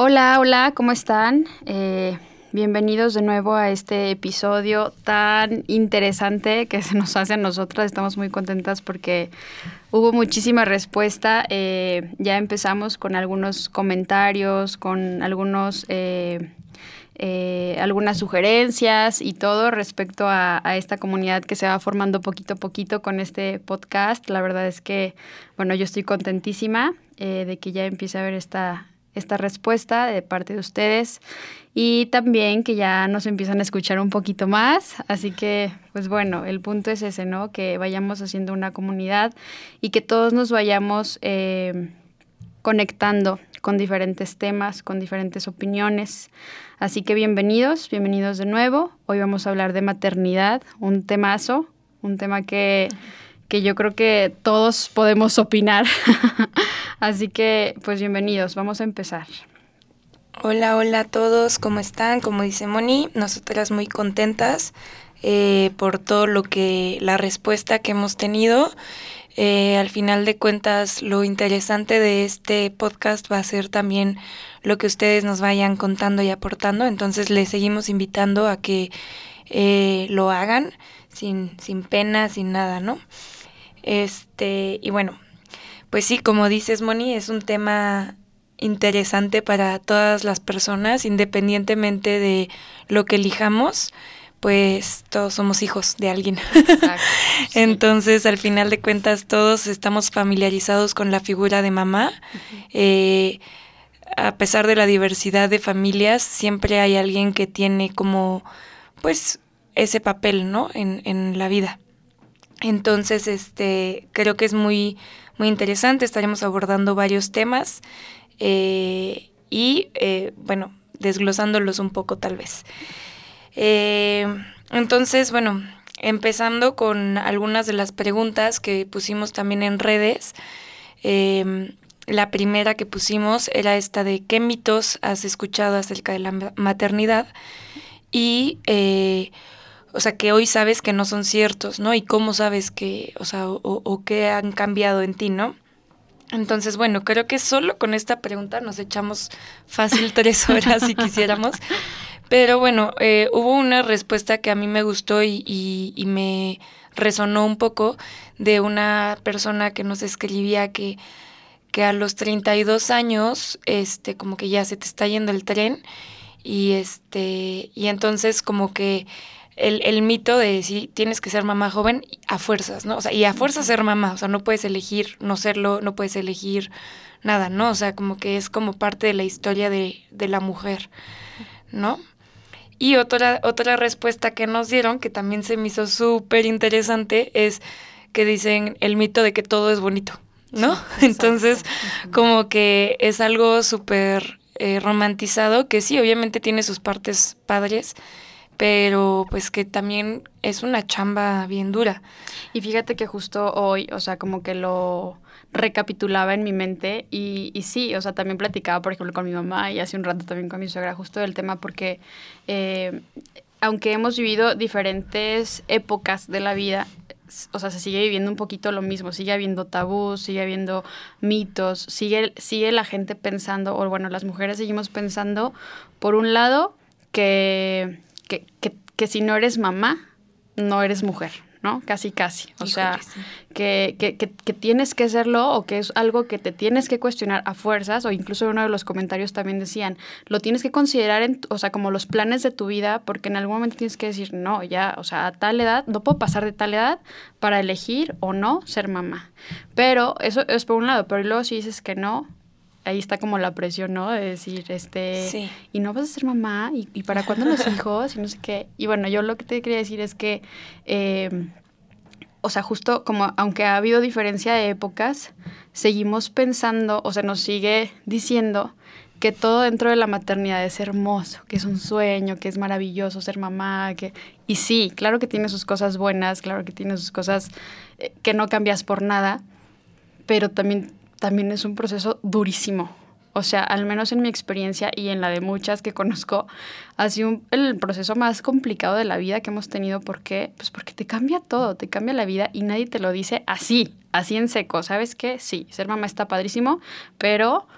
Hola, hola, ¿cómo están? Eh, bienvenidos de nuevo a este episodio tan interesante que se nos hace a nosotras. Estamos muy contentas porque hubo muchísima respuesta. Eh, ya empezamos con algunos comentarios, con algunos... Eh, algunas sugerencias y todo respecto a, a, esta comunidad que se va formando poquito a poquito con este podcast. La verdad es que, bueno, yo estoy contentísima de que ya empiece a haber esta, esta respuesta de parte de ustedes y también que ya nos empiezan a escuchar un poquito más. Así que, pues bueno, el punto es ese, ¿no? Que vayamos haciendo una comunidad y que todos nos vayamos eh, conectando con diferentes temas, con diferentes opiniones. Así que bienvenidos, bienvenidos de nuevo. Hoy vamos a hablar de maternidad, un temazo, un tema que que yo creo que todos podemos opinar. Así que, pues bienvenidos, vamos a empezar. Hola, hola a todos, ¿cómo están? Como dice Moni, nosotras muy contentas eh, por todo lo que, la respuesta que hemos tenido. Eh, al final de cuentas, lo interesante de este podcast va a ser también lo que ustedes nos vayan contando y aportando. Entonces, les seguimos invitando a que eh, lo hagan sin, sin pena, sin nada, ¿no? Este, y bueno, pues sí, como dices, Moni, es un tema interesante para todas las personas, independientemente de lo que elijamos, pues todos somos hijos de alguien. Entonces, al final de cuentas, todos estamos familiarizados con la figura de mamá. Eh, a pesar de la diversidad de familias, siempre hay alguien que tiene como, pues, ese papel, ¿no? En, en la vida. Entonces, este, creo que es muy, muy interesante. Estaremos abordando varios temas eh, y, eh, bueno, desglosándolos un poco tal vez. Eh, entonces, bueno, empezando con algunas de las preguntas que pusimos también en redes. Em, la primera que pusimos era esta de qué mitos has escuchado acerca de la maternidad y o sea, que hoy sabes que no son ciertos, ¿no? Y cómo sabes que, o sea, o, o qué han cambiado en ti, ¿no? Entonces, bueno, creo que solo con esta pregunta nos echamos fácil tres horas si quisiéramos. Pero bueno, eh, hubo una respuesta que a mí me gustó y, y, y, me resonó un poco de una persona que nos escribía que, que a los 32 años, este, como que ya se te está yendo el tren y este, y entonces como que el, el mito de si tienes que ser mamá joven a fuerzas, ¿no? O sea, y a fuerzas ser mamá, o sea, no puedes elegir no serlo, no puedes elegir nada, ¿no? O sea, como que es como parte de la historia de, de la mujer, ¿no? Y otra, otra respuesta que nos dieron, que también se me hizo súper interesante, es que dicen el mito de que todo es bonito, ¿no? Entonces, como que es algo súper eh, romantizado, que sí, obviamente tiene sus partes padres, pero pues que también es una chamba bien dura. Y fíjate que justo hoy, o sea, como que lo recapitulaba en mi mente y, y sí, o sea, también platicaba, por ejemplo, con mi mamá y hace un rato también con mi suegra justo del tema porque eh, aunque hemos vivido diferentes épocas de la vida, o sea, se sigue viviendo un poquito lo mismo, sigue habiendo tabús, sigue habiendo mitos, sigue, sigue la gente pensando, o bueno, las mujeres seguimos pensando, por un lado, que que, que, que si no eres mamá, no eres mujer, ¿no? Casi, casi. O sea, que, que, que, tienes que serlo o que es algo que te tienes que cuestionar a fuerzas, o incluso uno de los comentarios también decían, lo tienes que considerar, en, o sea, como los planes de tu vida, porque en algún momento tienes que decir, no, ya, o sea, a tal edad, no puedo pasar de tal edad para elegir o no ser mamá. Pero eso es por un lado, pero luego si dices que no, ahí está como la presión, ¿no? De decir, este, y no vas a ser mamá, y, para cuándo los hijos, y no sé qué. Y bueno, yo lo que te quería decir es que, eh, o sea, justo como, aunque ha habido diferencia de épocas, seguimos pensando, o sea, nos sigue diciendo que todo dentro de la maternidad es hermoso, que es un sueño, que es maravilloso ser mamá, que y sí, claro que tiene sus cosas buenas, claro que tiene sus cosas eh, que no cambias por nada, pero también también es un proceso durísimo. O sea, al menos en mi experiencia y en la de muchas que conozco, ha sido el proceso más complicado de la vida que hemos tenido. ¿Por qué? Pues porque te cambia todo, te cambia la vida y nadie te lo dice así, así en seco. ¿Sabes qué? Sí, ser mamá está padrísimo, pero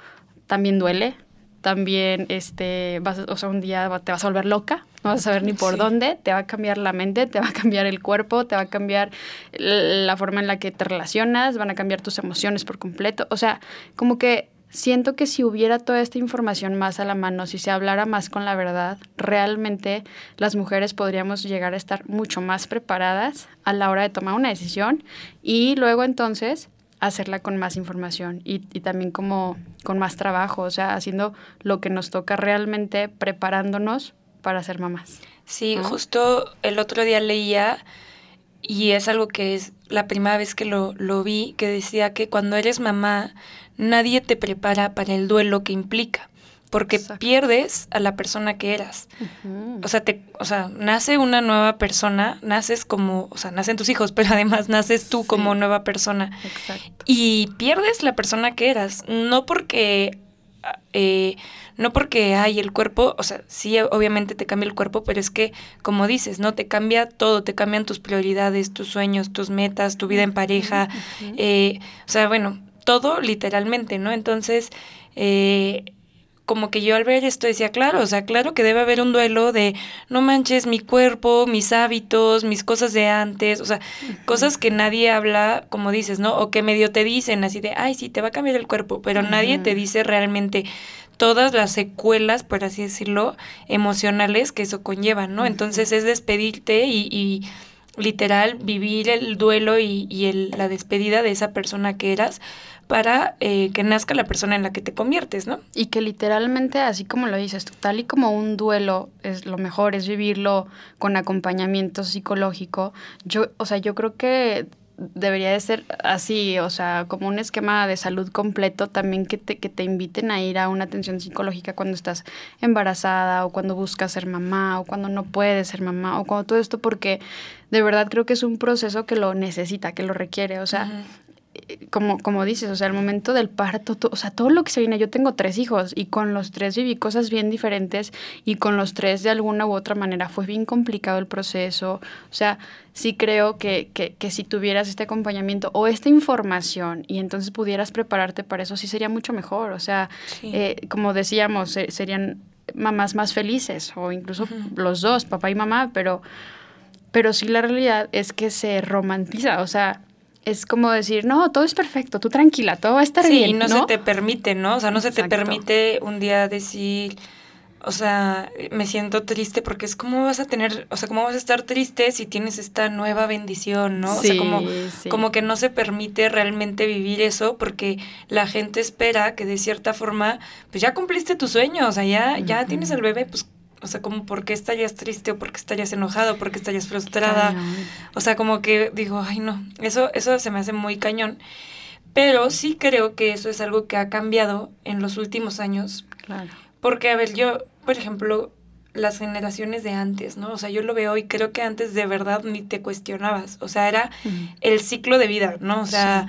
también duele, también, este, vas, o sea, un día te vas a volver loca, no vas a saber ni por dónde, te va a cambiar la mente, te va a cambiar el cuerpo, te va a cambiar la forma en la que te relacionas, van a cambiar tus emociones por completo. O sea, como que siento que si hubiera toda esta información más a la mano, si se hablara más con la verdad, realmente las mujeres podríamos llegar a estar mucho más preparadas a la hora de tomar una decisión y luego entonces hacerla con más información y, también como con más trabajo, o sea, haciendo lo que nos toca realmente preparándonos para ser mamás. Sí, justo el otro día leía y es algo que es la primera vez que lo, lo vi, que decía que cuando eres mamá nadie te prepara para el duelo que implica porque pierdes a la persona que eras. O sea, te, o sea, nace una nueva persona, naces como, o sea, nacen tus hijos, pero además naces tú como nueva persona. Exacto. Y pierdes la persona que eras, no porque eh, no porque hay el cuerpo, o sea, sí, obviamente te cambia el cuerpo, pero es que, como dices, ¿no? Te cambia todo, te cambian tus prioridades, tus sueños, tus metas, tu vida en pareja, eh, o sea, bueno, todo literalmente, ¿no? Entonces, eh, como que yo al ver esto decía, claro, o sea, claro que debe haber un duelo de, no manches, mi cuerpo, mis hábitos, mis cosas de antes, o sea, cosas que nadie habla, como dices, ¿no? O que medio te dicen así de, ay, sí, te va a cambiar el cuerpo, pero nadie te dice realmente todas las secuelas, por así decirlo, emocionales que eso conlleva, ¿no? Entonces es despedirte y, y literal vivir el duelo y, y el, la despedida de esa persona que eras para eh, que nazca la persona en la que te conviertes, ¿no? Y que literalmente, así como lo dices, tal y como un duelo es lo mejor, es vivirlo con acompañamiento psicológico, yo, o sea, yo creo que debería de ser así, o sea, como un esquema de salud completo, también que te, que te inviten a ir a una atención psicológica cuando estás embarazada o cuando buscas ser mamá o cuando no puedes ser mamá o cuando todo esto, porque de verdad creo que es un proceso que lo necesita, que lo requiere, o sea, como, como dices, o sea, el momento del parto, o sea, todo lo que se viene, yo tengo tres hijos y con los tres viví cosas bien diferentes y con los tres de alguna u otra manera fue bien complicado el proceso, o sea, sí creo que, que, que si tuvieras este acompañamiento o esta información y entonces pudieras prepararte para eso, sí sería mucho mejor, o sea, eh, como decíamos, serían mamás más felices o incluso los dos, papá y mamá, pero, pero sí la realidad es que se romantiza, o sea, es como decir, no, todo es perfecto, tú tranquila, todo va a estar bien. Sí, no, se te permite, ¿no? O sea, no se te permite un día decir, o sea, me siento triste porque es como vas a tener, o sea, cómo vas a estar triste si tienes esta nueva bendición, ¿no? o sea, como, como que no se permite realmente vivir eso porque la gente espera que de cierta forma, pues ya cumpliste tu sueño, o sea, ya, ya tienes el bebé, pues o sea, como por qué estarías triste o por qué estarías enojado, por qué estarías frustrada. O sea, como que digo, ay no, eso, eso se me hace muy cañón. Pero sí creo que eso es algo que ha cambiado en los últimos años. Claro. Porque, a ver, yo, por ejemplo, las generaciones de antes, ¿no? O sea, yo lo veo y creo que antes de verdad ni te cuestionabas. O sea, era el ciclo de vida, ¿no? O sea,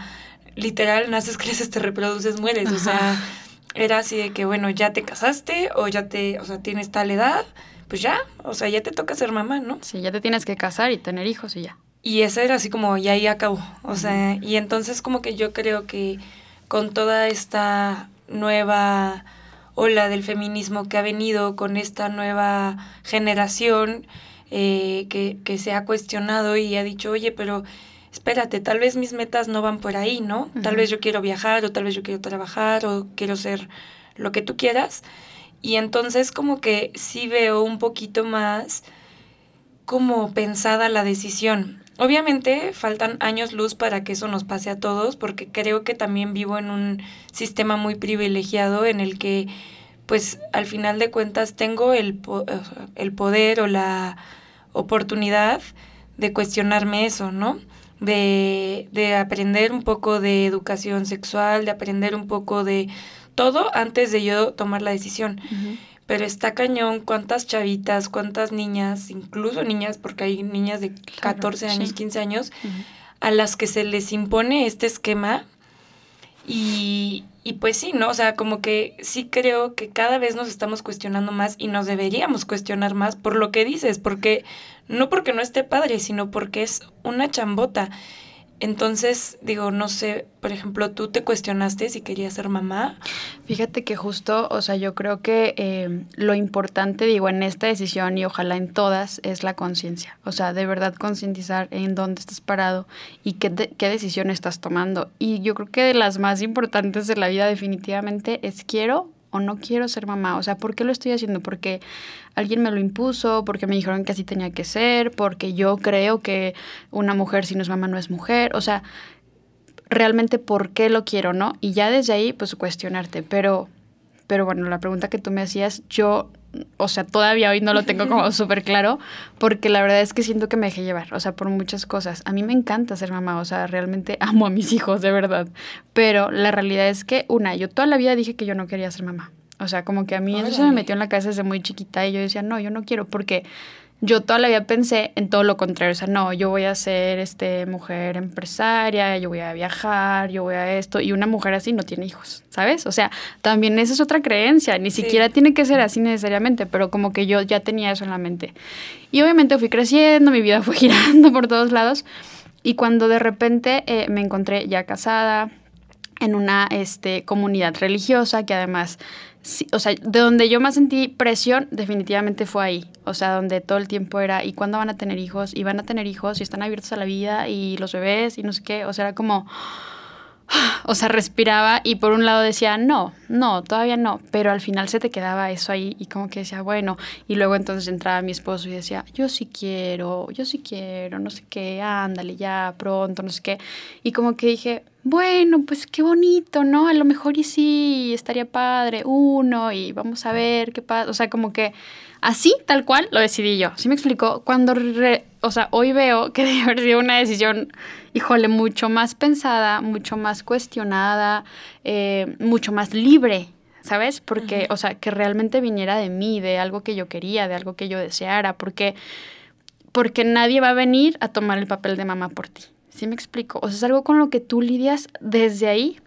literal, naces, creces, te reproduces, mueres. O sea, era así de que, bueno, ya te casaste o ya te, o sea, tienes tal edad, pues ya, o sea, ya te toca ser mamá, ¿no? Sí, ya te tienes que casar y tener hijos y ya. Y eso era así como, ya ahí acabó. O sea, y entonces como que yo creo que con toda esta nueva ola del feminismo que ha venido, con esta nueva generación eh, que, que se ha cuestionado y ha dicho, oye, pero espérate, tal vez mis metas no van por ahí, ¿no? Tal vez yo quiero viajar o tal vez yo quiero trabajar o quiero ser lo que tú quieras. Y entonces como que sí veo un poquito más como pensada la decisión. Obviamente faltan años luz para que eso nos pase a todos, porque creo que también vivo en un sistema muy privilegiado en el que, pues al final de cuentas, tengo el, el poder o la oportunidad de cuestionarme eso, ¿no? De, de aprender un poco de educación sexual, de aprender un poco de todo antes de yo tomar la decisión. Pero está cañón cuántas chavitas, cuántas niñas, incluso niñas, porque hay niñas de 14 años, 15 años, a las que se les impone este esquema. Y, y pues sí, ¿no? O sea, como que sí creo que cada vez nos estamos cuestionando más y nos deberíamos cuestionar más por lo que dices, porque no porque no esté padre, sino porque es una chambota. Entonces, digo, no sé, por ejemplo, ¿tú te cuestionaste si querías ser mamá? Fíjate que justo, o sea, yo creo que eh, lo importante, digo, en esta decisión y ojalá en todas, es la conciencia. O sea, de verdad concientizar en dónde estás parado y qué, qué decisión estás tomando. Y yo creo que de las más importantes de la vida definitivamente es quiero o no quiero ser mamá. O sea, ¿por qué lo estoy haciendo? Porque alguien me lo impuso, porque me dijeron que así tenía que ser, porque yo creo que una mujer si no es mamá no es mujer. O sea, realmente por qué lo quiero, ¿no? Y ya desde ahí, pues cuestionarte. Pero, pero bueno, la pregunta que tú me hacías, yo o sea, todavía hoy no lo tengo como súper claro, porque la verdad es que siento que me dejé llevar, o sea, por muchas cosas. A mí me encanta ser mamá, o sea, realmente amo a mis hijos, de verdad. Pero la realidad es que, una, yo toda la vida dije que yo no quería ser mamá. O sea, como que a mí eso se me metió en la cabeza desde muy chiquita y yo decía, no, yo no quiero, porque yo toda la vida pensé en todo lo contrario, o sea, no, yo voy a ser este mujer empresaria, yo voy a viajar, yo voy a esto y una mujer así no tiene hijos, ¿sabes? O sea, también esa es otra creencia, ni siquiera tiene que ser así necesariamente, pero como que yo ya tenía eso en la mente. Y obviamente fui creciendo, mi vida fue girando por todos lados y cuando de repente eh, me encontré ya casada en una este, comunidad religiosa que además o sea, de donde yo más sentí presión, definitivamente fue ahí. O sea, donde todo el tiempo era, ¿y cuándo van a tener hijos? Y van a tener hijos y están abiertos a la vida y los bebés y no sé qué. O sea, era como, o sea, respiraba y por un lado decía, no, no, todavía no, pero al final se te quedaba eso ahí y como que decía, bueno, y luego entonces entraba mi esposo y decía, yo sí quiero, yo sí quiero, no sé qué, ándale ya, pronto, no sé qué. Y como que dije, bueno, pues qué bonito, ¿no? A lo mejor y sí, estaría padre, uno, y vamos a ver qué pasa. O sea, como que así, tal cual, lo decidí yo. ¿Sí me explicó? Cuando, o sea, hoy veo que debe haber sido una decisión, híjole, mucho más pensada, mucho más cuestionada, eh, mucho más libre, ¿sabes? Porque, o sea, que realmente viniera de mí, de algo que yo quería, de algo que yo deseara, porque, porque nadie va a venir a tomar el papel de mamá por ti. ¿Sí me explico? O sea, es algo con lo que tú lidias desde ahí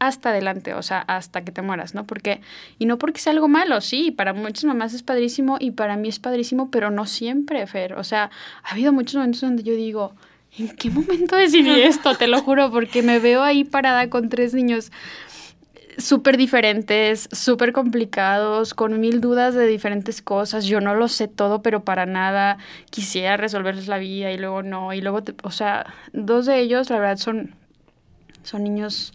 hasta adelante, o sea, hasta que te mueras, ¿no? Porque, y no porque sea algo malo, sí, para muchas mamás es padrísimo y para mí es padrísimo, pero no siempre, Fer. O sea, ha habido muchos momentos donde yo digo, ¿en qué momento decidí esto? Te lo juro, porque me veo ahí parada con tres niños súper diferentes, súper complicados, con mil dudas de diferentes cosas. Yo no lo sé todo, pero para nada quisiera resolverles la vida y luego no. Y luego, o sea, dos de ellos, la verdad, son, son niños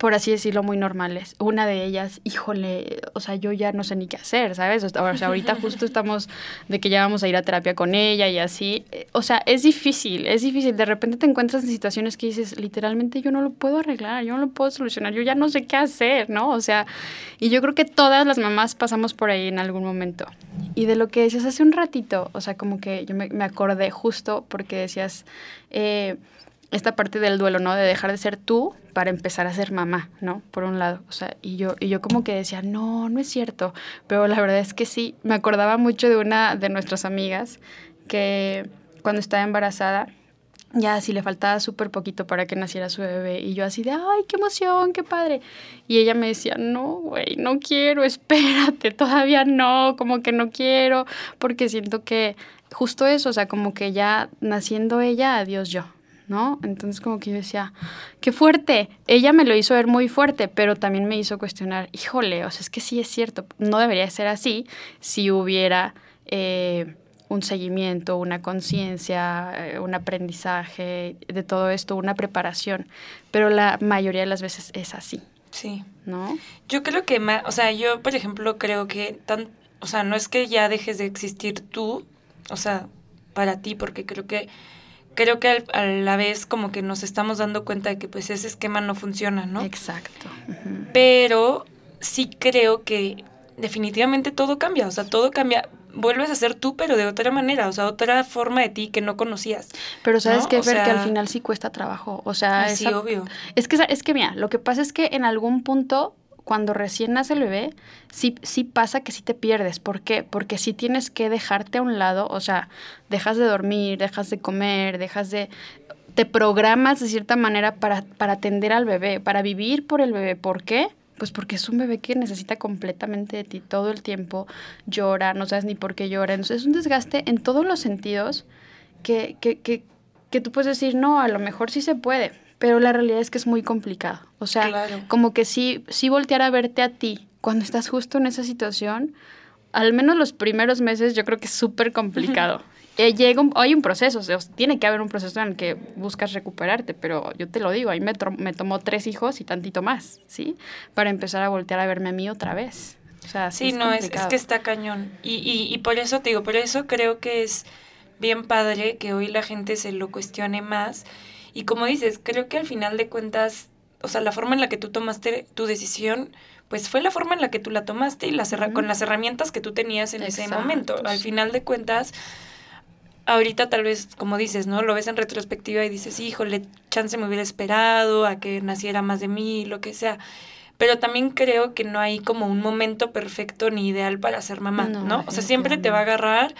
por así decirlo, muy normales. Una de ellas, híjole, o sea, yo ya no sé ni qué hacer, ¿sabes? O sea, ahorita justo estamos de que ya vamos a ir a terapia con ella y así. O sea, es difícil, es difícil. De repente te encuentras en situaciones que dices, literalmente yo no lo puedo arreglar, yo no lo puedo solucionar, yo ya no sé qué hacer, ¿no? O sea, y yo creo que todas las mamás pasamos por ahí en algún momento. Y de lo que decías hace un ratito, o sea, como que yo me, me acordé justo porque decías... Eh, esta parte del duelo, ¿no? De dejar de ser tú para empezar a ser mamá, ¿no? Por un lado, o sea, y yo, y yo como que decía, no, no es cierto, pero la verdad es que sí, me acordaba mucho de una de nuestras amigas que cuando estaba embarazada, ya así le faltaba súper poquito para que naciera su bebé, y yo así de, ay, qué emoción, qué padre, y ella me decía, no, güey, no quiero, espérate, todavía no, como que no quiero, porque siento que justo eso, o sea, como que ya naciendo ella, adiós yo, ¿no? Entonces como que yo decía, qué fuerte. Ella me lo hizo ver muy fuerte, pero también me hizo cuestionar, híjole, o sea, es que sí es cierto, no debería ser así si hubiera eh, un seguimiento, una conciencia, eh, un aprendizaje de todo esto, una preparación, pero la mayoría de las veces es así. Sí. ¿No? Yo creo que más, o sea, yo por ejemplo creo que tan, o sea, no es que ya dejes de existir tú, o sea, para ti, porque creo que creo que a la vez como que nos estamos dando cuenta de que pues ese esquema no funciona, ¿no? Exacto. Pero sí creo que definitivamente todo cambia, o sea, todo cambia. Vuelves a ser tú, pero de otra manera, o sea, otra forma de ti que no conocías. Pero sabes que, Fer, que al final sí cuesta trabajo, o sea... Sí, obvio. Es que, es que, mira, lo que pasa es que en algún punto cuando recién nace el bebé, sí, sí pasa que sí te pierdes. ¿Por qué? Porque sí tienes que dejarte a un lado, o sea, dejas de dormir, dejas de comer, dejas de... Te programas de cierta manera para, para atender al bebé, para vivir por el bebé. ¿Por qué? Pues porque es un bebé que necesita completamente de ti todo el tiempo, llora, no sabes ni por qué llora. Entonces es un desgaste en todos los sentidos que, que, que que tú puedes decir, no, a lo mejor sí se puede, pero la realidad es que es muy complicado. O sea, como que sí, sí voltear a verte a ti cuando estás justo en esa situación, al menos los primeros meses yo creo que es súper complicado. Eh, llega hay un proceso, o sea, tiene que haber un proceso en el que buscas recuperarte, pero yo te lo digo, ahí me, me tomó tres hijos y tantito más, ¿sí? Para empezar a voltear a verme a mí otra vez. O sea, sí, no, es, es, que está cañón. Y, y, y por eso te digo, por eso creo que es bien padre que hoy la gente se lo cuestione más. Y como dices, creo que al final de cuentas, o sea, la forma en la que tú tomaste tu decisión, pues fue la forma en la que tú la tomaste y la con las herramientas que tú tenías en ese momento. Al final de cuentas, ahorita tal vez, como dices, ¿no? Lo ves en retrospectiva y dices, híjole, chance me hubiera esperado a que naciera más de mí, lo que sea. Pero también creo que no hay como un momento perfecto ni ideal para ser mamá, ¿no? O sea, siempre te va a agarrar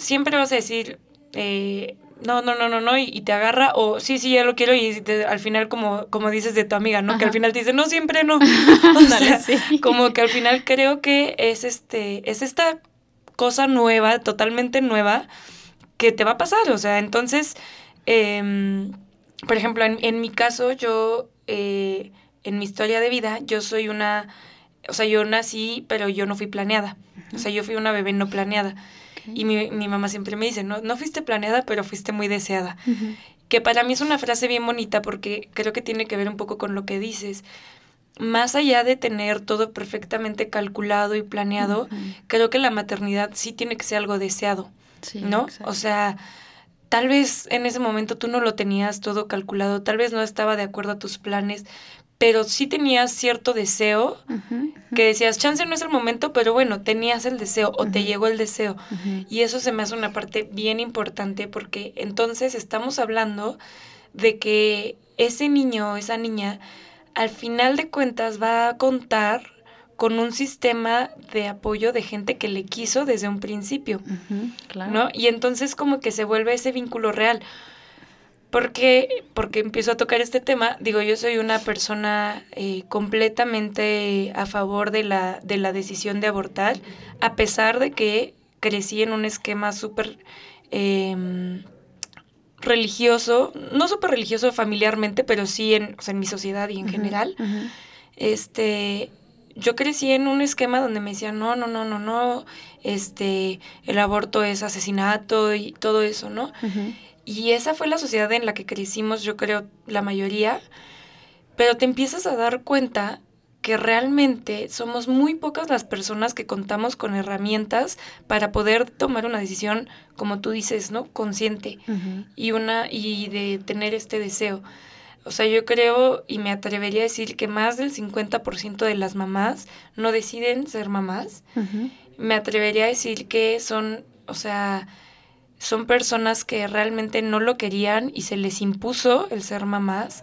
siempre vas a decir, eh, no, no, no, no, no, y, te agarra, o sí, sí, ya lo quiero, y al final, como, como dices de tu amiga, ¿no? Que al final te dice, no, siempre no. como que al final creo que es este, es esta cosa nueva, totalmente nueva, que te va a pasar. O sea, entonces, em, por ejemplo, en, en, mi caso, yo, eh, en mi historia de vida, yo soy una, o sea, yo nací, pero yo no fui planeada. O sea, yo fui una bebé no planeada. Y mi, mi, mamá siempre me dice, no, no fuiste planeada, pero fuiste muy deseada. Que para mí es una frase bien bonita porque creo que tiene que ver un poco con lo que dices. Más allá de tener todo perfectamente calculado y planeado, creo que la maternidad sí tiene que ser algo deseado, ¿no? O sea, tal vez en ese momento tú no lo tenías todo calculado, tal vez no estaba de acuerdo a tus planes, pero sí tenías cierto deseo que decías, chance no es el momento, pero bueno, tenías el deseo o te llegó el deseo. Y eso se me hace una parte bien importante porque entonces estamos hablando de que ese niño o esa niña al final de cuentas va a contar con un sistema de apoyo de gente que le quiso desde un principio, ¿no? Y entonces como que se vuelve ese vínculo real. Porque, porque empiezo a tocar este tema, digo, yo soy una persona eh, completamente a favor de la, de la decisión de abortar, a pesar de que crecí en un esquema súper em, religioso, no súper religioso familiarmente, pero sí en, en mi sociedad y en general. Este, yo crecí en un esquema donde me decían, no, no, no, no, no, este, el aborto es asesinato y todo eso, ¿no? Y esa fue la sociedad en la que crecimos, yo creo, la mayoría. Pero te empiezas a dar cuenta que realmente somos muy pocas las personas que contamos con herramientas para poder tomar una decisión, como tú dices, ¿no? Consciente y una y de tener este deseo. O sea, yo creo y me atrevería a decir que más del 50% de las mamás no deciden ser mamás. Me atrevería a decir que son, o sea, son personas que realmente no lo querían y se les impuso el ser mamás.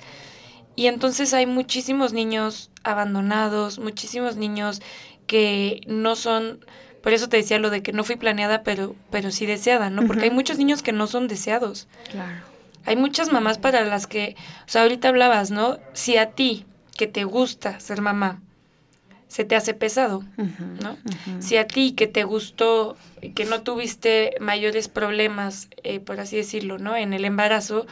Y entonces hay muchísimos niños abandonados, muchísimos niños que no son, por eso te decía lo de que no fui planeada, pero, pero sí deseada, ¿no? Porque hay muchos niños que no son deseados. Claro. Hay muchas mamás para las que, o sea, ahorita hablabas, ¿no? Si a ti, que te gusta ser mamá, se te hace pesado, ¿no? Si a ti que te gustó, que no tuviste mayores problemas, eh, por así decirlo, ¿no? En el embarazo,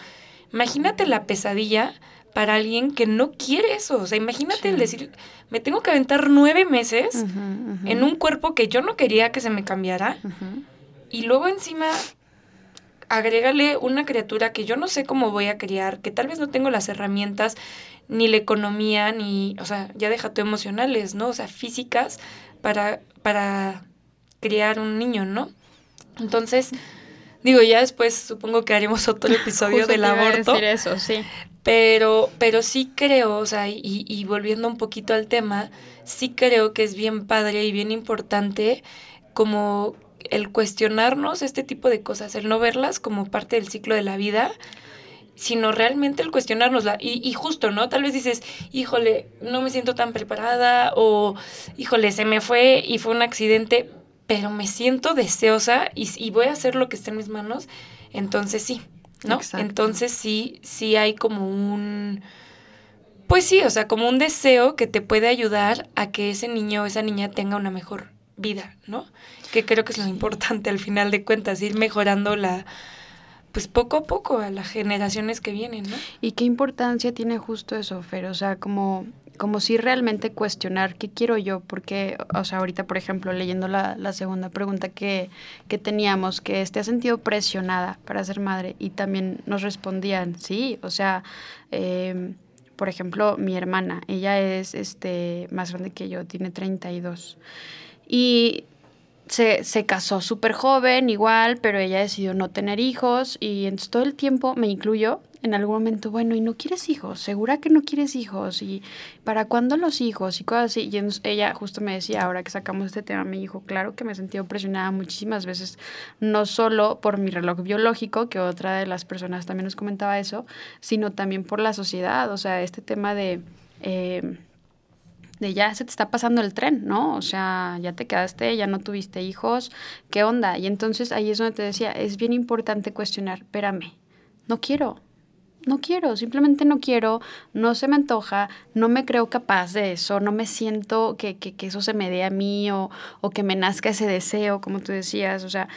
imagínate la pesadilla para alguien que no quiere eso. O sea, imagínate el decir, me tengo que aventar nueve meses en un cuerpo que yo no quería que se me cambiara. Y luego encima agrégale una criatura que yo no sé cómo voy a criar, que tal vez no tengo las herramientas, ni la economía, ni, o sea, ya deja tu emocionales, ¿no? O sea, físicas para, para criar un niño, ¿no? Entonces, digo, ya después supongo que haremos otro episodio del aborto. Decir eso, sí. Pero, pero sí creo, o sea, y, y volviendo un poquito al tema, sí creo que es bien padre y bien importante como el cuestionarnos este tipo de cosas, el no verlas como parte del ciclo de la vida, sino realmente el cuestionárnosla. Y, y justo, ¿no? Tal vez dices, híjole, no me siento tan preparada o, híjole, se me fue y fue un accidente, pero me siento deseosa y, y voy a hacer lo que esté en mis manos, entonces sí, ¿no? Entonces sí, sí hay como un... Pues sí, o sea, como un deseo que te puede ayudar a que ese niño o esa niña tenga una mejor vida, ¿no? Que creo que es lo importante al final de cuentas, ir mejorando la, pues poco a poco a las generaciones que vienen, ¿no? ¿Y qué importancia tiene justo eso, Fer? O sea, como, como si realmente cuestionar qué quiero yo, porque, o sea, ahorita, por ejemplo, leyendo la, la segunda pregunta que, que teníamos, que te has sentido presionada para ser madre, y también nos respondían, sí, o sea, eh, por ejemplo, mi hermana, ella es este, más grande que yo, tiene 32. Y se, se casó súper joven, igual, pero ella decidió no tener hijos y entonces todo el tiempo me incluyo en algún momento, bueno, ¿y no quieres hijos? ¿Segura que no quieres hijos? ¿Y para cuándo los hijos? Y cosas así. Y ella justo me decía, ahora que sacamos este tema, me dijo, claro que me he sentido presionada muchísimas veces, no solo por mi reloj biológico, que otra de las personas también nos comentaba eso, sino también por la sociedad. O sea, este tema de... Eh, de ya se te está pasando el tren, ¿no? O sea, ya te quedaste, ya no tuviste hijos, ¿qué onda? Y entonces ahí es donde te decía, es bien importante cuestionar, espérame, no quiero, no quiero, simplemente no quiero, no se me antoja, no me creo capaz de eso, no me siento que, que, que eso se me dé a mí o, o que me nazca ese deseo, como tú decías, o sea,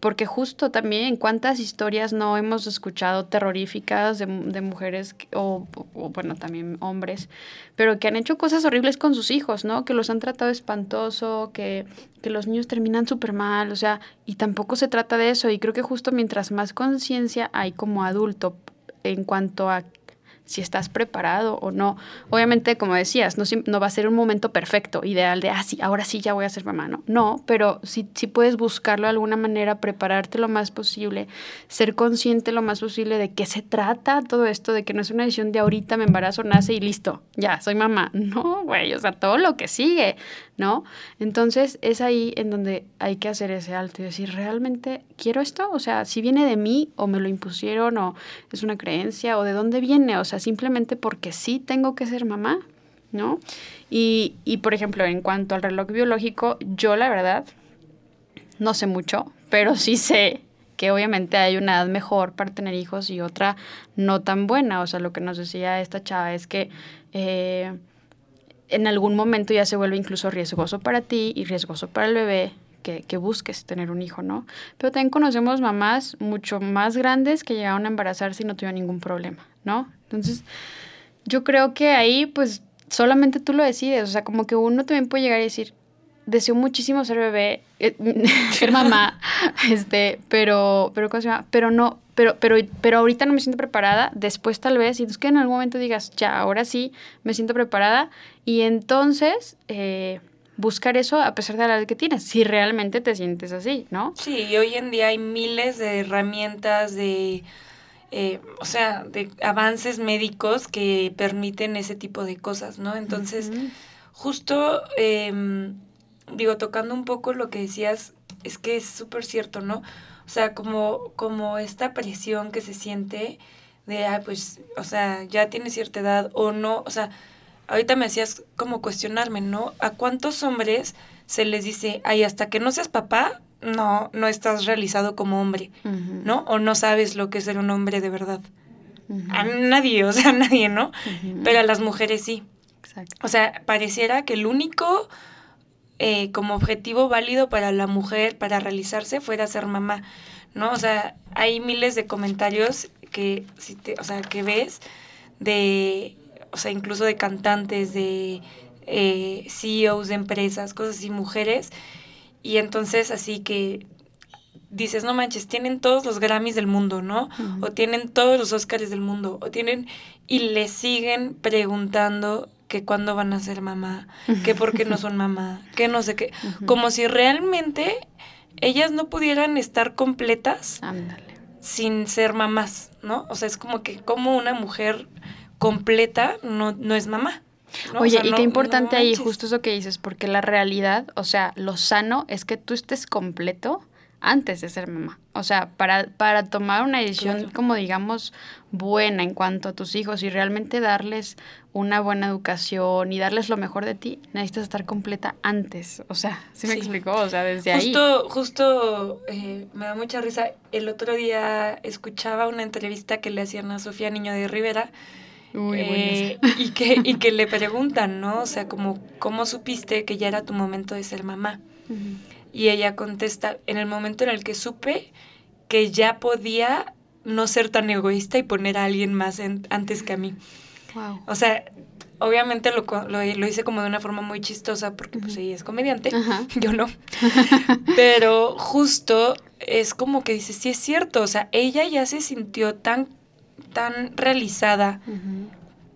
porque justo también cuántas historias no hemos escuchado terroríficas de, de mujeres o, bueno, también hombres, pero que han hecho cosas horribles con sus hijos, ¿no? Que los han tratado espantoso, que, que los niños terminan súper mal, o sea, y tampoco se trata de eso. Y creo que justo mientras más conciencia hay como adulto en cuanto a si estás preparado o no. Obviamente, como decías, no, no va a ser un momento perfecto, ideal de, ah, sí, ahora sí ya voy a ser mamá, ¿no? No, pero sí, sí puedes buscarlo de alguna manera, prepararte lo más posible, ser consciente lo más posible de qué se trata todo esto, de que no es una decisión de ahorita me embarazo, nace y listo, ya, soy mamá. No, güey, o sea, todo lo que sigue, ¿no? Entonces, es ahí en donde hay que hacer ese alto y decir, ¿realmente quiero esto? O sea, si viene de mí o me lo impusieron o es una creencia o de dónde viene, o sea, simplemente porque sí tengo que ser mamá, ¿no? Y, y por ejemplo, en cuanto al reloj biológico, yo la verdad no sé mucho, pero sí sé que obviamente hay una edad mejor para tener hijos y otra no tan buena. O sea, lo que nos decía esta chava es que eh, en algún momento ya se vuelve incluso riesgoso para ti y riesgoso para el bebé que, que, busques tener un hijo, ¿no? Pero también conocemos mamás mucho más grandes que llegaron a embarazarse y no tuvieron ningún problema, ¿no? Entonces, yo creo que ahí, pues, solamente tú lo decides. O sea, como que uno también puede llegar y decir, deseo muchísimo ser bebé, eh, ser mamá, este, pero, pero, ¿cómo se llama? Pero no, pero, pero, pero ahorita no me siento preparada, después tal vez, y entonces que en algún momento digas, ya, ahora sí, me siento preparada, y entonces eh, buscar eso a pesar de la edad que tienes, si realmente te sientes así, ¿no? Sí, y hoy en día hay miles de herramientas de eh, o sea, de avances médicos que permiten ese tipo de cosas, ¿no? Entonces, justo, eh, digo, tocando un poco lo que decías, es que es súper cierto, ¿no? O sea, como, como esta presión que se siente de, ah, pues, o sea, ya tiene cierta edad o no, o sea, ahorita me hacías como cuestionarme, ¿no? ¿A cuántos hombres se les dice, ay, hasta que no seas papá, no, no estás realizado como hombre, ¿no? O no sabes lo que es ser un hombre de verdad. A nadie, o sea, a nadie, ¿no? Pero a las mujeres sí. Exacto. O sea, pareciera que el único eh, como objetivo válido para la mujer para realizarse fuera ser mamá, ¿no? O sea, hay miles de comentarios que, si te, o sea, que ves de, o sea, incluso de cantantes, de eh, CEOs de empresas, cosas así, mujeres, y entonces así que dices, no manches, tienen todos los Grammys del mundo, ¿no? O tienen todos los Oscars del mundo, o tienen, y le siguen preguntando que cuándo van a ser mamá, que por qué no son mamá, que no sé qué, como si realmente ellas no pudieran estar completas sin ser mamás, ¿no? O sea, es como que como una mujer completa no, no es mamá. Oye, y qué importante ahí, justo eso que dices, porque la realidad, o sea, lo sano es que tú estés completo antes de ser mamá. O sea, para, para tomar una decisión como digamos buena en cuanto a tus hijos y realmente darles una buena educación y darles lo mejor de ti, necesitas estar completa antes. O sea, ¿sí me explicó? O sea, desde justo, ahí. Justo, eh, me da mucha risa. El otro día escuchaba una entrevista que le hacían a Sofía Niño de Rivera eh, y, que, y que le preguntan, ¿no? O sea, como, ¿cómo supiste que ya era tu momento de ser mamá? Y ella contesta, en el momento en el que supe que ya podía no ser tan egoísta y poner a alguien más antes que a mí. O sea, obviamente lo, lo, hice como de una forma muy chistosa porque pues ella es comediante, yo no. Pero justo es como que dice, sí es cierto, o sea, ella ya se sintió tan, tan realizada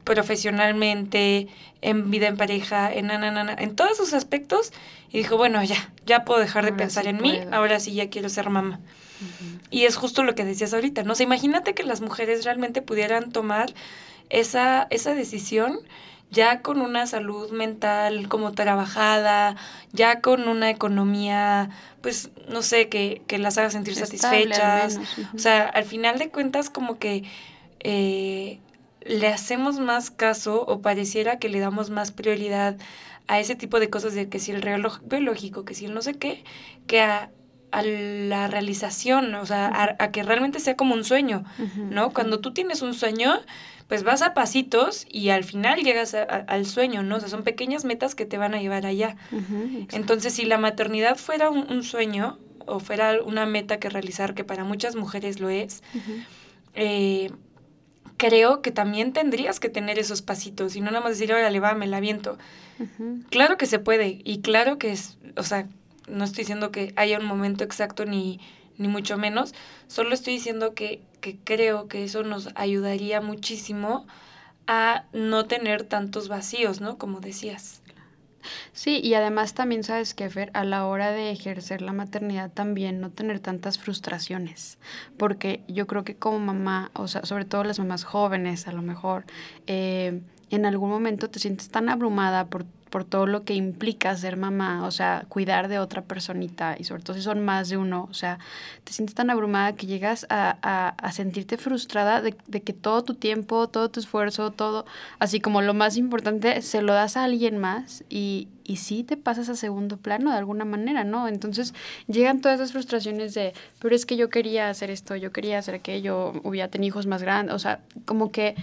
profesionalmente, en vida en pareja, en en todos esos aspectos, y dijo, bueno, ya, ya puedo dejar de pensar en mí, ahora sí ya quiero ser mamá. Y es justo lo que decías ahorita, ¿no? O imagínate que las mujeres realmente pudieran tomar esa, esa decisión ya con una salud mental como trabajada, ya con una economía, pues, no sé, que, que las haga sentir satisfechas. O sea, al final de cuentas, como que eh, le hacemos más caso o pareciera que le damos más prioridad a ese tipo de cosas de que si el reloj biológico, que si el no sé qué, que a, la realización, o sea, a, que realmente sea como un sueño, ¿no? Cuando tú tienes un sueño, pues vas a pasitos y al final llegas al sueño, ¿no? O sea, son pequeñas metas que te van a llevar allá. Entonces, si la maternidad fuera un, sueño o fuera una meta que realizar, que para muchas mujeres lo es, eh, creo que también tendrías que tener esos pasitos y no nada más decir, órale, va, me la viento. Claro que se puede y claro que es, o sea, no estoy diciendo que haya un momento exacto ni, ni mucho menos, solo estoy diciendo que, que creo que eso nos ayudaría muchísimo a no tener tantos vacíos, ¿no? Como decías. Sí, y además también sabes que, Fer, a la hora de ejercer la maternidad también no tener tantas frustraciones, porque yo creo que como mamá, o sea, sobre todo las mamás jóvenes a lo mejor, eh, en algún momento te sientes tan abrumada por por todo lo que implica ser mamá, o sea, cuidar de otra personita y sobre todo si son más de uno, o sea, te sientes tan abrumada que llegas a, sentirte frustrada de, que todo tu tiempo, todo tu esfuerzo, todo, así como lo más importante, se lo das a alguien más y, y sí te pasas a segundo plano de alguna manera, ¿no? Entonces llegan todas esas frustraciones de, pero es que yo quería hacer esto, yo quería hacer aquello, hubiera tenido hijos más grandes, o sea, como que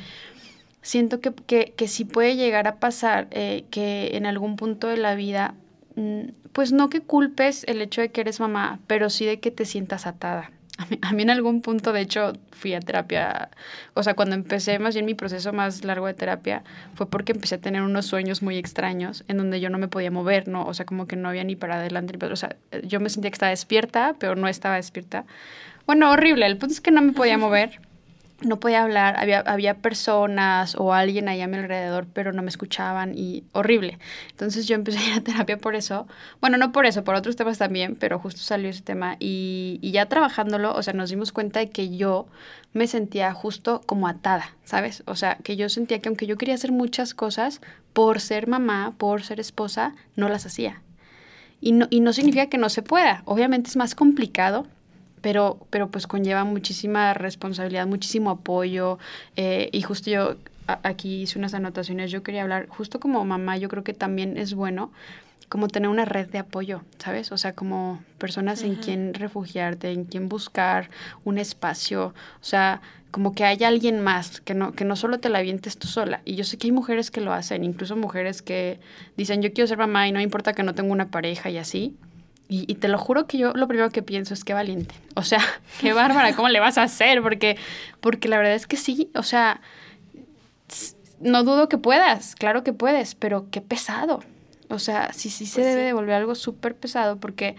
siento que, que, que sí puede llegar a pasar eh, que en algún punto de la vida, mm, pues no que culpes el hecho de que eres mamá, pero sí de que te sientas atada. A mí, en algún punto, de hecho, fui a terapia, o sea, cuando empecé más bien mi proceso más largo de terapia, fue porque empecé a tener unos sueños muy extraños en donde yo no me podía mover, ¿no? O sea, como que no había ni para adelante, o sea, yo me sentía que estaba despierta, pero no estaba despierta. Bueno, horrible, el punto es que no me podía mover no podía hablar, había, había personas o alguien ahí a mi alrededor, pero no me escuchaban y horrible. Entonces yo empecé a ir a terapia por eso. Bueno, no por eso, por otros temas también, pero justo salió ese tema y, y ya trabajándolo, o sea, nos dimos cuenta de que yo me sentía justo como atada, ¿sabes? O sea, que yo sentía que aunque yo quería hacer muchas cosas, por ser mamá, por ser esposa, no las hacía. Y no, y no significa que no se pueda. Obviamente es más complicado, pero, pero pues conlleva muchísima responsabilidad, muchísimo apoyo. Eh, y justo yo aquí hice unas anotaciones, yo quería hablar, justo como mamá, yo creo que también es bueno como tener una red de apoyo, ¿sabes? O sea, como personas en quien refugiarte, en quien buscar un espacio, o sea, como que haya alguien más, que no, que no solo te la avientes tú sola. Y yo sé que hay mujeres que lo hacen, incluso mujeres que dicen, yo quiero ser mamá y no importa que no tenga una pareja y así, y, te lo juro que yo lo primero que pienso es que valiente. O sea, qué bárbara, ¿cómo le vas a hacer? Porque, porque la verdad es que sí, o sea, no dudo que puedas, claro que puedes, pero qué pesado. O sea, sí, sí se pues debe de volver algo súper pesado porque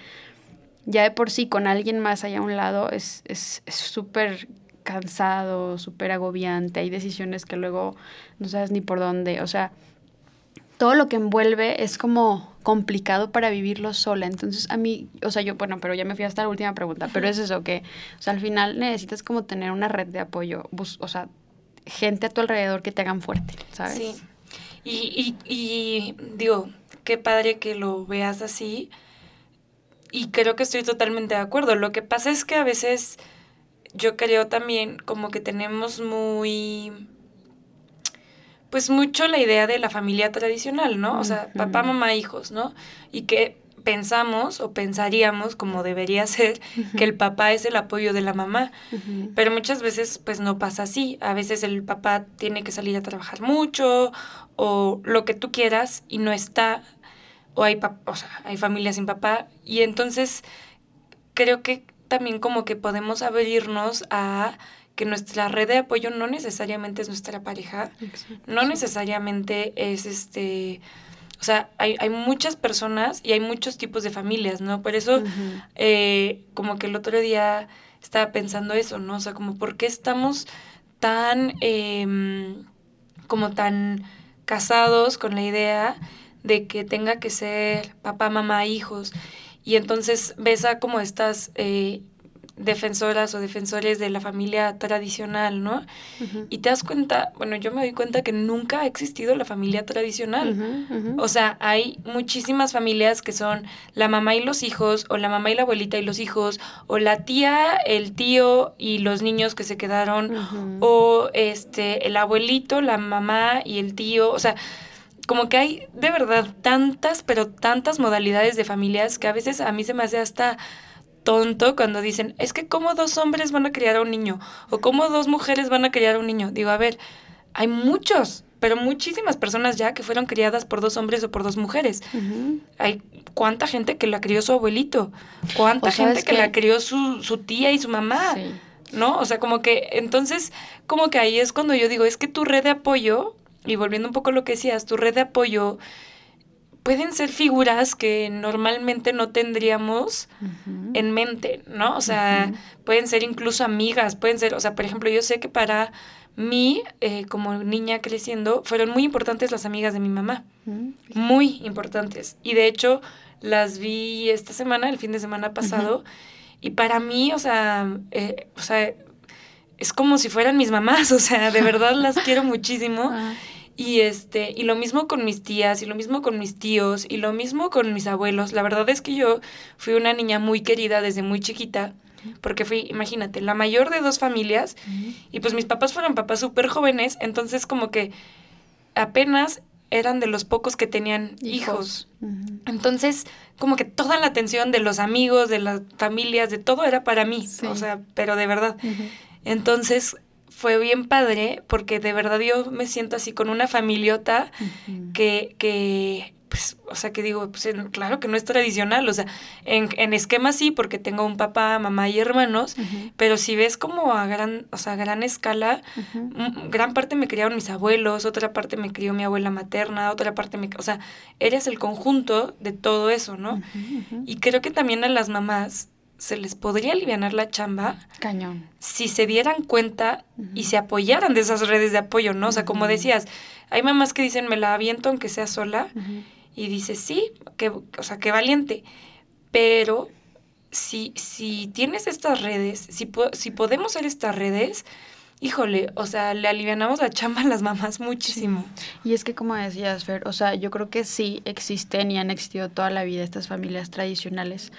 ya de por sí con alguien más allá a un lado es súper es, cansado, súper agobiante. Hay decisiones que luego no sabes ni por dónde. O sea, todo lo que envuelve es como complicado para vivirlo sola. Entonces, a mí, o sea, yo, bueno, pero ya me fui hasta la última pregunta, pero es eso, que, o sea, al final necesitas como tener una red de apoyo, o sea, gente a tu alrededor que te hagan fuerte, ¿sabes? Sí. Y, y, y digo, qué padre que lo veas así. Y creo que estoy totalmente de acuerdo. Lo que pasa es que a veces yo creo también como que tenemos muy pues mucho la idea de la familia tradicional, ¿no? O sea, papá, mamá, hijos, ¿no? Y que pensamos o pensaríamos, como debería ser, que el papá es el apoyo de la mamá. Pero muchas veces pues no pasa así. A veces el papá tiene que salir a trabajar mucho o lo que tú quieras y no está. O hay, o sea, hay familias sin papá. Y entonces creo que también como que podemos abrirnos a que nuestra red de apoyo no necesariamente es nuestra pareja, no necesariamente es este, o sea, hay, hay, muchas personas y hay muchos tipos de familias, ¿no? Por eso, eh, como que el otro día estaba pensando eso, ¿no? O sea, como por qué estamos tan, em, como tan casados con la idea de que tenga que ser papá, mamá, hijos. Y entonces ves a como estas eh, defensoras o defensores de la familia tradicional, ¿no? Y te das cuenta, bueno, yo me doy cuenta que nunca ha existido la familia tradicional. O sea, hay muchísimas familias que son la mamá y los hijos, o la mamá y la abuelita y los hijos, o la tía, el tío y los niños que se quedaron, o este, el abuelito, la mamá y el tío, o sea, como que hay de verdad tantas, pero tantas modalidades de familias que a veces a mí se me hace hasta tonto cuando dicen, es que cómo dos hombres van a criar a un niño o cómo dos mujeres van a criar a un niño. Digo, a ver, hay muchos, pero muchísimas personas ya que fueron criadas por dos hombres o por dos mujeres. Hay cuánta gente que la crió su abuelito, cuánta gente que, la crió su, su, tía y su mamá. ¿No? O sea, como que entonces, como que ahí es cuando yo digo, es que tu red de apoyo, y volviendo un poco a lo que decías, tu red de apoyo pueden ser figuras que normalmente no tendríamos en mente, ¿no? O sea, pueden ser incluso amigas, pueden ser, o sea, por ejemplo, yo sé que para mí, eh, como niña creciendo, fueron muy importantes las amigas de mi mamá, muy importantes. Y de hecho, las vi esta semana, el fin de semana pasado, y para mí, o sea, eh, o sea, es como si fueran mis mamás, o sea, de verdad las quiero muchísimo. Y este, y lo mismo con mis tías, y lo mismo con mis tíos, y lo mismo con mis abuelos. La verdad es que yo fui una niña muy querida desde muy chiquita, porque fui, imagínate, la mayor de dos familias, y pues mis papás fueron papás súper jóvenes, entonces como que apenas eran de los pocos que tenían hijos. Entonces, como que toda la atención de los amigos, de las familias, de todo era para mí, o sea, pero de verdad. Entonces, fue bien padre porque de verdad yo me siento así con una familiota que, que, pues, o sea, que digo, pues claro que no es tradicional, o sea, en, en esquema sí, porque tengo un papá, mamá y hermanos, pero si ves como a gran, o sea, gran escala, gran parte me criaron mis abuelos, otra parte me crió mi abuela materna, otra parte me, o sea, eres el conjunto de todo eso, ¿no? Y creo que también a las mamás se les podría aliviar la chamba. Cañón. Si se dieran cuenta y se apoyaran de esas redes de apoyo, ¿no? O sea, como decías, hay mamás que dicen, me la aviento aunque sea sola. Y dices, sí, que, o sea, qué valiente. Pero si, si tienes estas redes, si, si podemos ser estas redes, híjole, o sea, le alivianamos la chamba a las mamás muchísimo. Y es que como decías, Fer, o sea, yo creo que sí existen y han existido toda la vida estas familias tradicionales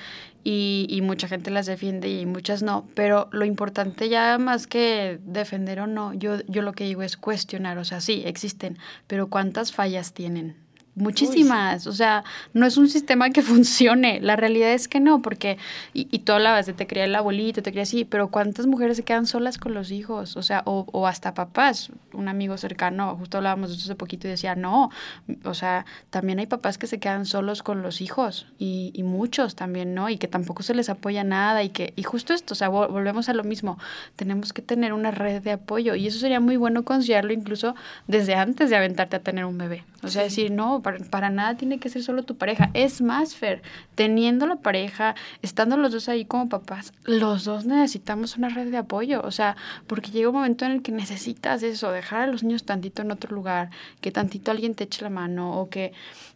y, y mucha gente las defiende y muchas no, pero lo importante ya más que defender o no, yo, yo lo que digo es cuestionar, o sea, sí, existen, pero ¿cuántas fallas tienen? Muchísimas, o sea, no es un sistema que funcione, la realidad es que no, porque, y, y tú hablabas de te cría el abuelito, te cría así, pero ¿cuántas mujeres se quedan solas con los hijos? O sea, o, o hasta papás, un amigo cercano, justo hablábamos de eso hace poquito y decía, no, o sea, también hay papás que se quedan solos con los hijos y, y muchos también, ¿no? Y que tampoco se les apoya nada y que, y justo esto, o sea, volvemos a lo mismo, tenemos que tener una red de apoyo y eso sería muy bueno considerarlo incluso desde antes de aventarte a tener un bebé, o sea, decir, no, para, nada tiene que ser solo tu pareja. Es más, Fer, teniendo la pareja, estando los dos ahí como papás, los dos necesitamos una red de apoyo. O sea, porque llega un momento en el que necesitas eso, dejar a los niños tantito en otro lugar, que tantito alguien te eche la mano o que...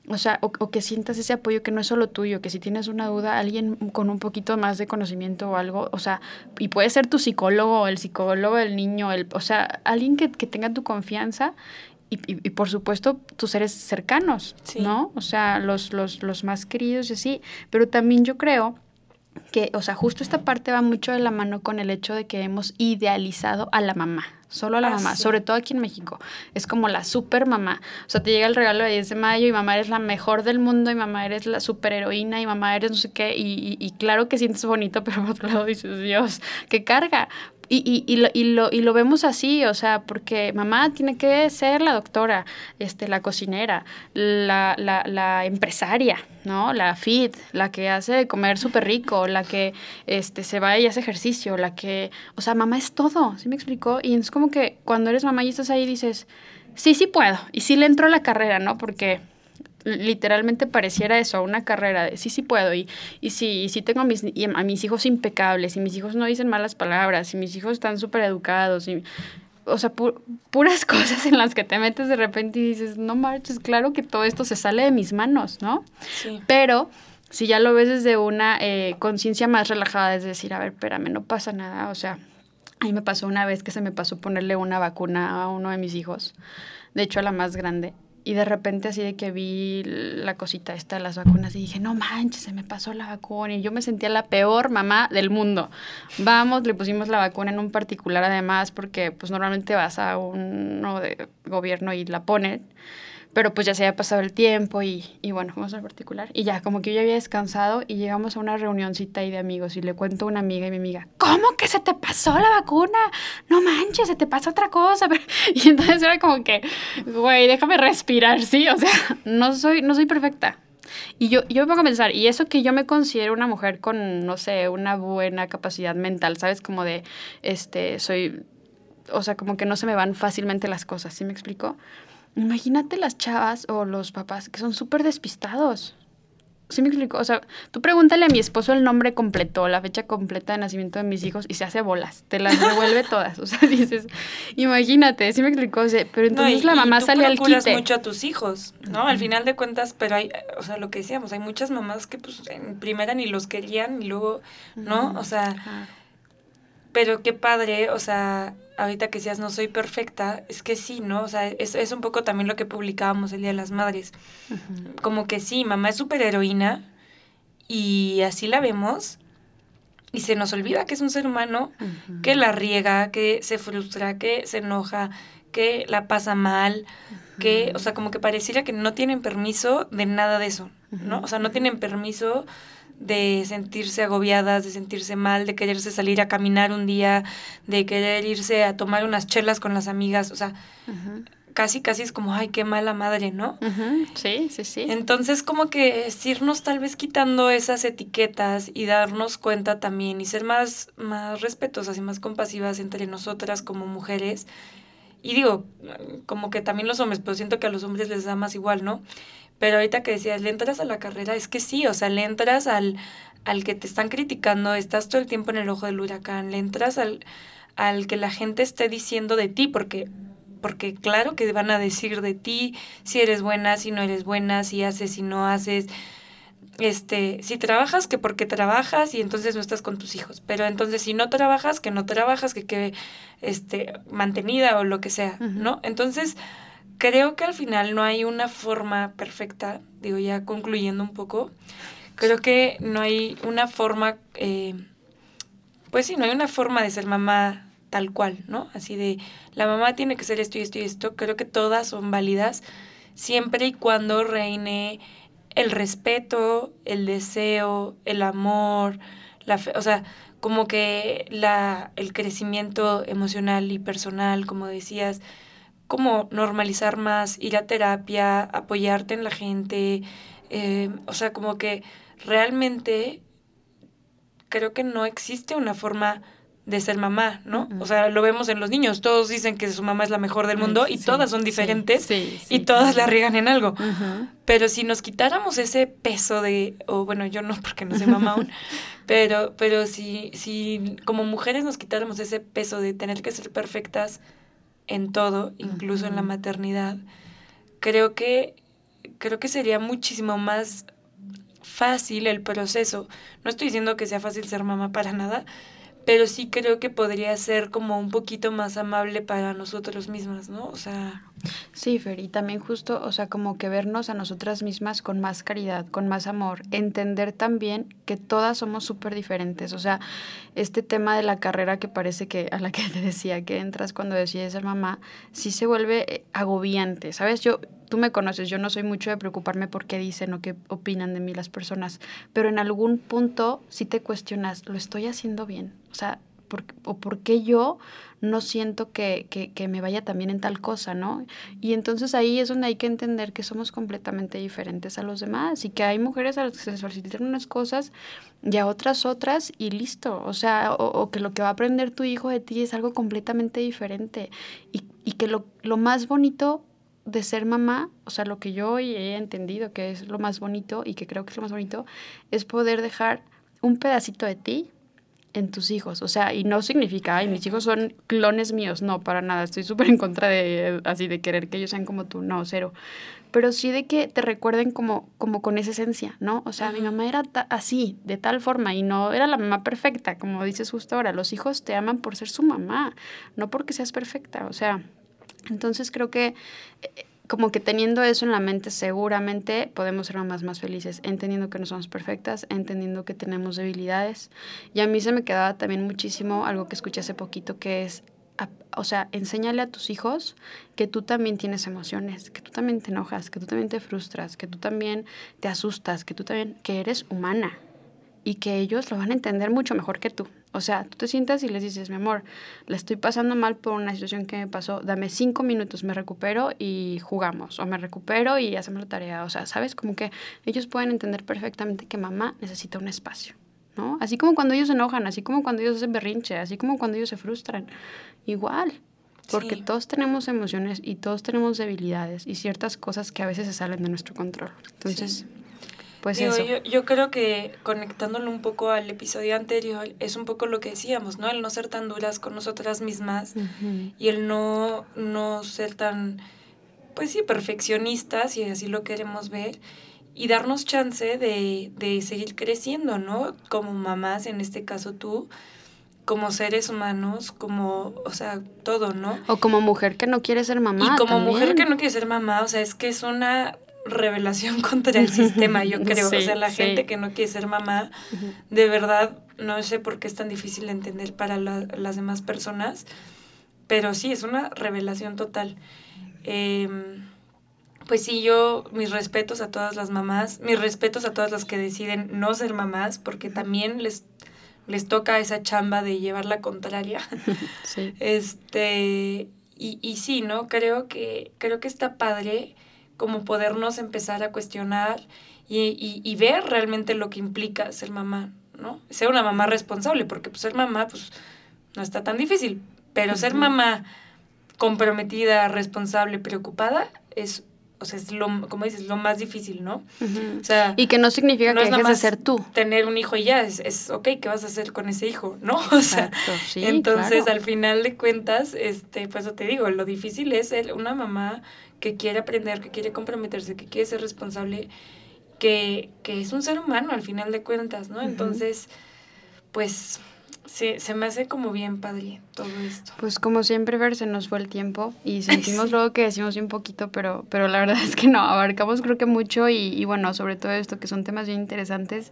O sea, o, que sientas ese apoyo que no es solo tuyo, que si tienes una duda, alguien con un poquito más de conocimiento o algo, o sea, y puede ser tu psicólogo, el psicólogo del niño, el, o sea, alguien que, que tenga tu confianza y, y, por supuesto tus seres cercanos, ¿no? O sea, los, los, los más queridos y así. Pero también yo creo que, o sea, justo esta parte va mucho de la mano con el hecho de que hemos idealizado a la mamá, solo a la ah, mamá, sobre todo aquí en México. Es como la super mamá. O sea, te llega el regalo de 10 de mayo y mamá eres la mejor del mundo y mamá eres la super heroína y mamá eres no sé qué. Y, y, claro que sientes bonito, pero por otro lado dices, Dios, qué carga. Y, y, y, lo, y, lo, y lo vemos así, o sea, porque mamá tiene que ser la doctora, este, la cocinera, la, la, la empresaria, ¿no? La fit, la que hace comer súper rico, la que este, se va y hace ejercicio, la que, o sea, mamá es todo, ¿sí me explicó? Y es como que cuando eres mamá y estás ahí dices, sí, sí puedo, y sí le entro a la carrera, ¿no? Porque literalmente pareciera eso, una carrera de sí, sí puedo y, y sí, y sí tengo a mis, a mis hijos impecables y mis hijos no dicen malas palabras y mis hijos están súper educados y o sea, puras cosas en las que te metes de repente y dices, no marches, claro que todo esto se sale de mis manos, ¿no? Sí. Pero si ya lo ves desde una eh, conciencia más relajada, es decir, a ver, espérame, no pasa nada, o sea, a mí me pasó una vez que se me pasó ponerle una vacuna a uno de mis hijos, de hecho a la más grande, y de repente así de que vi la cosita esta de las vacunas y dije, no manches, se me pasó la vacuna. Y yo me sentía la peor mamá del mundo. Vamos, le pusimos la vacuna en un particular además porque pues normalmente vas a uno de gobierno y la ponen pero pues ya se había pasado el tiempo y, y bueno, fuimos al particular. Y ya, como que yo ya había descansado y llegamos a una reunioncita ahí de amigos y le cuento a una amiga y mi amiga, ¿cómo que se te pasó la vacuna? No manches, se te pasó otra cosa. Y entonces era como que, güey, déjame respirar, ¿sí? O sea, no soy, no soy perfecta. Y yo, yo me a pensar, y eso que yo me considero una mujer con, no sé, una buena capacidad mental, ¿sabes? Como de, este, soy, o sea, como que no se me van fácilmente las cosas, ¿sí me explico? Imagínate las chavas o los papás que son súper despistados. ¿Sí me explico? O sea, tú pregúntale a mi esposo el nombre completo, la fecha completa de nacimiento de mis hijos y se hace bolas, te las devuelve todas. O sea, dices, imagínate, ¿sí me explico? pero entonces la mamá sale al quite. mucho a tus hijos, ¿no? Al final de cuentas, pero hay, o sea, lo que decíamos, hay muchas mamás que pues en primera ni los querían y luego, ¿no? O sea, pero qué padre, o sea, ahorita que decías no soy perfecta, es que sí, ¿no? O sea, es, es un poco también lo que publicábamos el Día de las Madres. Como que sí, mamá es súper heroína y así la vemos y se nos olvida que es un ser humano que la riega, que se frustra, que se enoja, que la pasa mal, que, o sea, como que pareciera que no tienen permiso de nada de eso, ¿no? O sea, no tienen permiso de sentirse agobiadas, de sentirse mal, de quererse salir a caminar un día, de querer irse a tomar unas chelas con las amigas, o sea, casi, casi es como, ay, qué mala madre, ¿no? Sí, sí, sí. Entonces, como que es irnos tal vez quitando esas etiquetas y darnos cuenta también y ser más, más respetuosas y más compasivas entre nosotras como mujeres. Y digo, como que también los hombres, pero siento que a los hombres les da más igual, ¿no? Pero ahorita que decías, le entras a la carrera, es que sí, o sea, le entras al, al que te están criticando, estás todo el tiempo en el ojo del huracán, le entras al, al que la gente esté diciendo de ti, porque, porque claro que van a decir de ti si eres buena, si no eres buena, si haces, si no haces. Este, si trabajas, que porque trabajas y entonces no estás con tus hijos. Pero entonces si no trabajas, que no trabajas, que que este, mantenida o lo que sea, ¿no? Entonces, creo que al final no hay una forma perfecta, digo ya concluyendo un poco, creo que no hay una forma, eh, pues sí, no hay una forma de ser mamá tal cual, ¿no? Así de, la mamá tiene que ser esto y esto y esto, creo que todas son válidas siempre y cuando reine el respeto, el deseo, el amor, la fe, o sea, como que la, el crecimiento emocional y personal, como decías, como normalizar más, ir a terapia, apoyarte en la gente, eh, o sea, como que realmente creo que no existe una forma de ser mamá, ¿no? O sea, lo vemos en los niños, todos dicen que su mamá es la mejor del mundo y todas son diferentes y todas la riegan en algo. Pero si nos quitáramos ese peso de, o bueno, yo no porque no soy mamá aún, pero, pero si, si como mujeres nos quitáramos ese peso de tener que ser perfectas, en todo, incluso en la maternidad, creo que, creo que sería muchísimo más fácil el proceso. No estoy diciendo que sea fácil ser mamá para nada, pero sí creo que podría ser como un poquito más amable para nosotros mismas, ¿no? O sea... Sí, Fer, y también justo, o sea, como que vernos a nosotras mismas con más caridad, con más amor, entender también que todas somos súper diferentes, o sea, este tema de la carrera que parece que a la que te decía que entras cuando decides ser mamá, sí se vuelve eh, agobiante, ¿sabes? Yo, tú me conoces, yo no soy mucho de preocuparme por qué dicen o qué opinan de mí las personas, pero en algún punto sí te cuestionas, ¿lo estoy haciendo bien? O sea, ¿O por qué yo no siento que, que, me vaya también en tal cosa, ¿no? Y entonces ahí es donde hay que entender que somos completamente diferentes a los demás y que hay mujeres a las que se les facilitan unas cosas y a otras otras y listo. O sea, o, que lo que va a aprender tu hijo de ti es algo completamente diferente y, y que lo, lo más bonito de ser mamá, o sea, lo que yo hoy he entendido que es lo más bonito y que creo que es lo más bonito, es poder dejar un pedacito de ti en tus hijos. O sea, y no significa, ay, mis hijos son clones míos. No, para nada. Estoy súper en contra de así de querer que ellos sean como tú. No, cero. Pero sí de que te recuerden como, como con esa esencia, ¿no? O sea, mi mamá era así, de tal forma, y no era la mamá perfecta, como dices justo ahora. Los hijos te aman por ser su mamá, no porque seas perfecta. O sea, entonces creo que eh, como que teniendo eso en la mente, seguramente podemos ser mamás más felices, entendiendo que no somos perfectas, entendiendo que tenemos debilidades. Y a mí se me quedaba también muchísimo algo que escuché hace poquito, que es, o sea, enséñale a tus hijos que tú también tienes emociones, que tú también te enojas, que tú también te frustras, que tú también te asustas, que tú también, que eres humana y que ellos lo van a entender mucho mejor que tú. O sea, tú te sientas y les dices, mi amor, le estoy pasando mal por una situación que me pasó, dame cinco minutos, me recupero y jugamos, o me recupero y hacemos la tarea. O sea, ¿sabes? Como que ellos pueden entender perfectamente que mamá necesita un espacio, ¿no? Así como cuando ellos se enojan, así como cuando ellos hacen berrinche, así como cuando ellos se frustran. Igual, porque todos tenemos emociones y todos tenemos debilidades y ciertas cosas que a veces se salen de nuestro control. Entonces... Pues Yo, yo, creo que conectándolo un poco al episodio anterior, es un poco lo que decíamos, ¿no? El no ser tan duras con nosotras mismas y el no, no ser tan, pues sí, perfeccionistas, y así lo queremos ver, y darnos chance de, de seguir creciendo, ¿no? Como mamás, en este caso tú, como seres humanos, como, o sea, todo, ¿no? O como mujer que no quiere ser mamá. Y como mujer que no quiere ser mamá, o sea, es que es una revelación contra el sistema, yo creo. o sea, la gente que no quiere ser mamá, de verdad, no sé por qué es tan difícil de entender para las demás personas, pero sí, es una revelación total. Em, pues sí, yo, mis respetos a todas las mamás, mis respetos a todas las que deciden no ser mamás, porque también les, les toca esa chamba de llevar la contraria. Sí. Este, y, y sí, ¿no? Creo que, creo que está padre como podernos empezar a cuestionar y, y, ver realmente lo que implica ser mamá, ¿no? Ser una mamá responsable, porque pues, ser mamá pues no está tan difícil, pero ser mamá comprometida, responsable, preocupada es o sea, es lo, como dices, lo más difícil, ¿no? O sea, y que no significa que dejes de ser tú. Tener un hijo y ya, es, es, ok, ¿qué vas a hacer con ese hijo? ¿No? O sea, entonces al final de cuentas, este, pues te digo, lo difícil es el, una mamá que quiere aprender, que quiere comprometerse, que quiere ser responsable, que, que es un ser humano al final de cuentas, ¿no? Entonces, pues Sí, se me hace como bien padre todo esto. Pues como siempre, Ver, se nos fue el tiempo y sentimos luego que decimos un poquito, pero, pero la verdad es que no, abarcamos creo que mucho y, y bueno, sobre todo esto que son temas bien interesantes,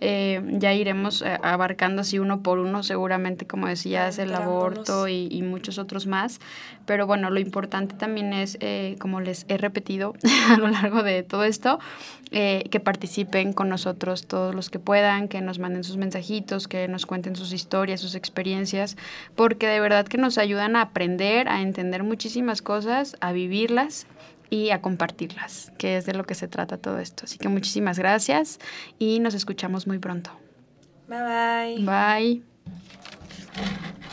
eh, ya iremos eh, abarcando así uno por uno, seguramente, como decías, el aborto y, y, muchos otros más, pero bueno, lo importante también es, eh, como les he repetido a lo largo de todo esto, que participen con nosotros todos los que puedan, que nos manden sus mensajitos, que nos cuenten sus historias sus experiencias, porque de verdad que nos ayudan a aprender, a entender muchísimas cosas, a vivirlas y a compartirlas, que es de lo que se trata todo esto. Así que muchísimas gracias y nos escuchamos muy pronto. Bye bye. Bye.